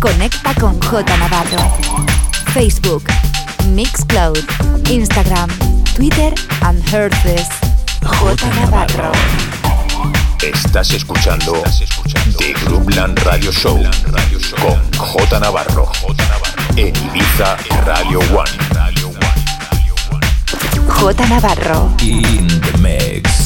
Conecta con J Navarro. Facebook, Mixcloud, Instagram, Twitter and Herces. J Navarro. Estás escuchando The Groupland Radio Show con J Navarro en Ibiza Radio One. J Navarro. In the mix.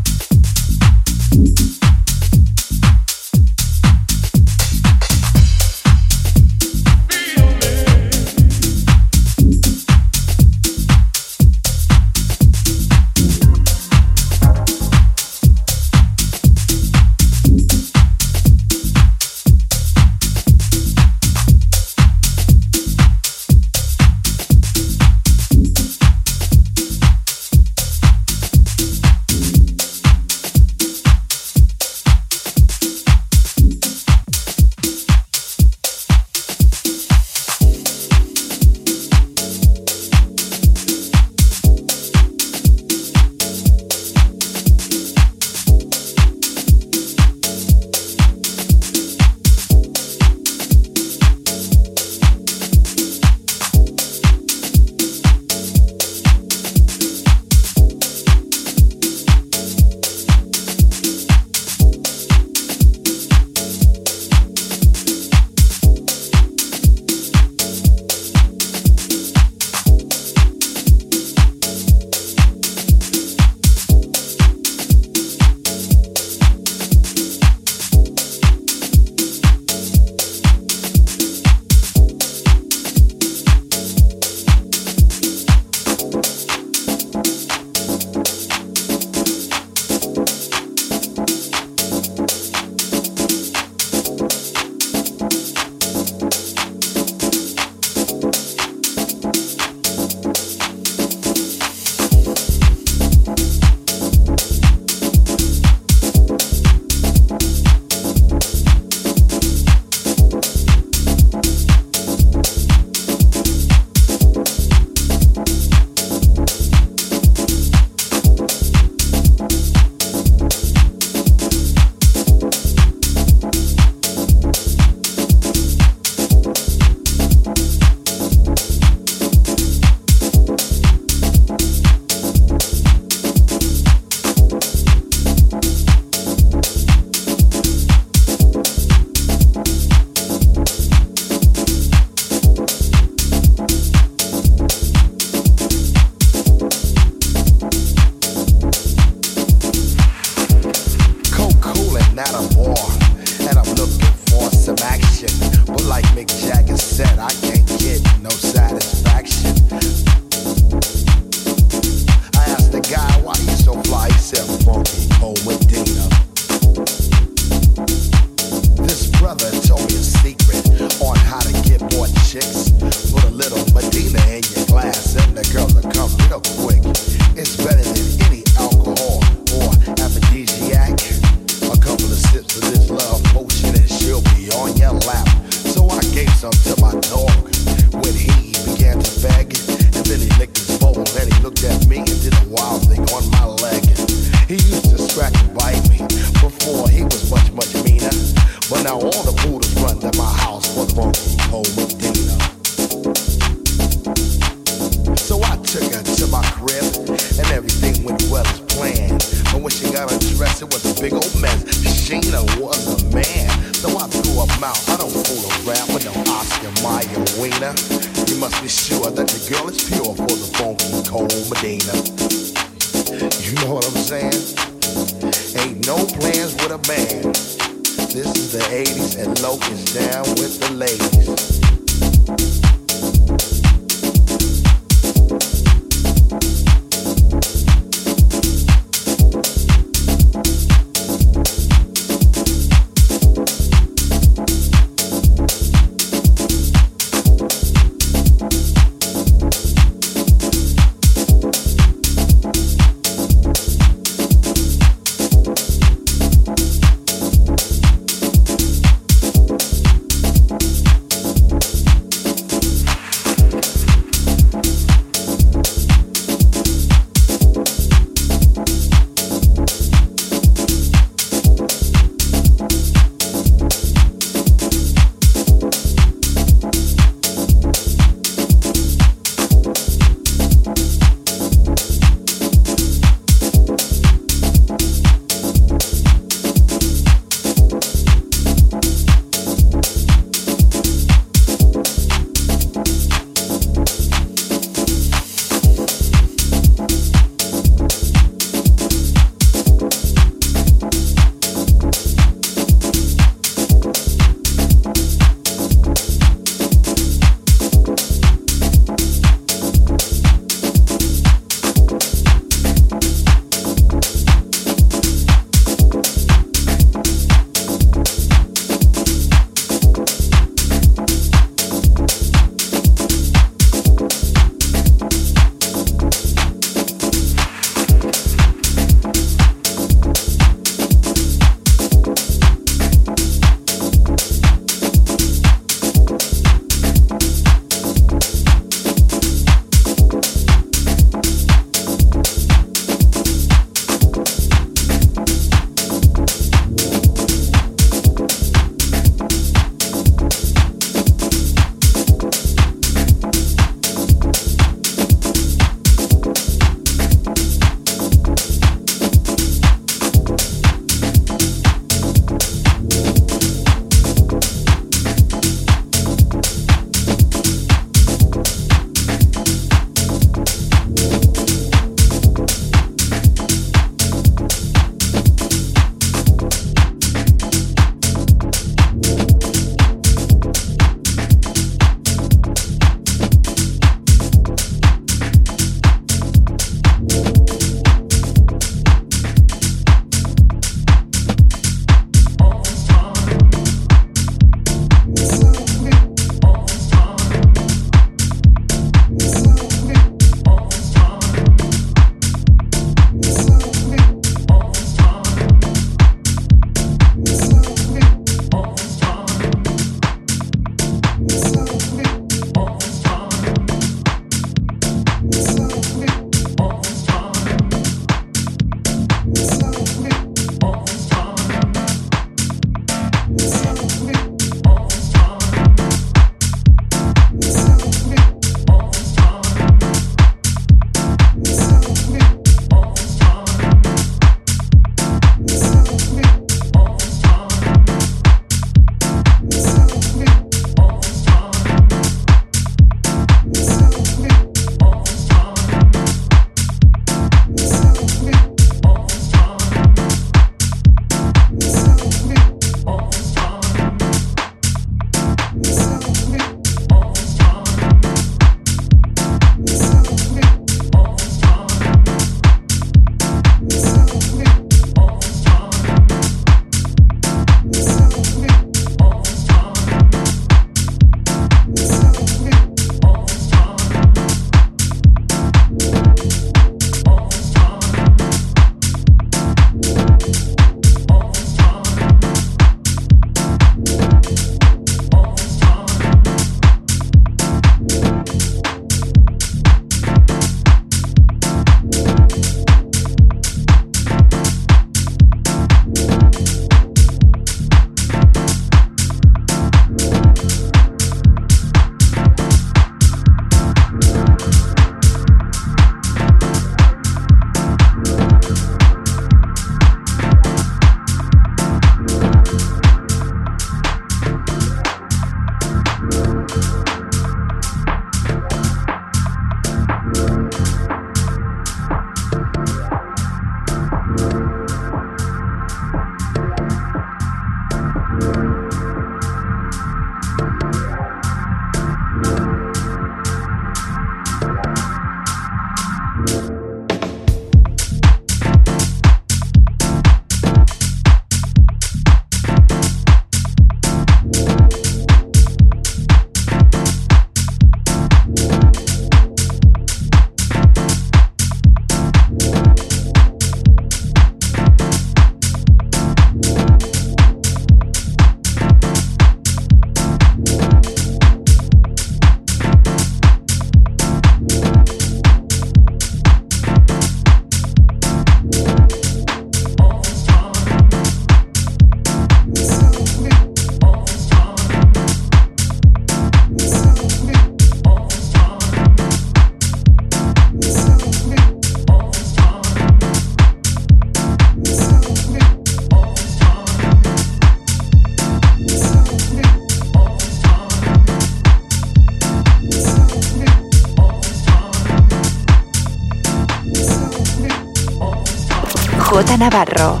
Navarro.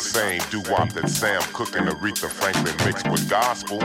same doo-wop that Sam Cooke and Aretha Franklin mixed with gospel.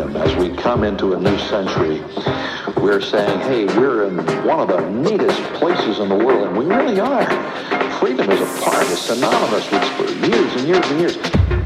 Freedom as we come into a new century. We're saying, hey, we're in one of the neatest places in the world, and we really are. Freedom is a part, it's synonymous with for years and years and years.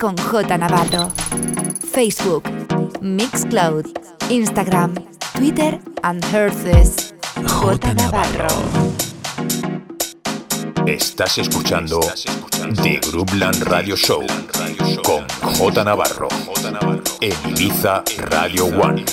Con J Navarro. Facebook, Mixcloud, Instagram, Twitter and Herces. J Navarro. Estás escuchando The Groupland Radio Show con J Navarro en Ibiza Radio One.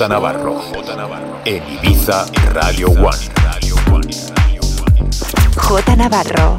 J Navarro en Ibiza Radio One. J Navarro.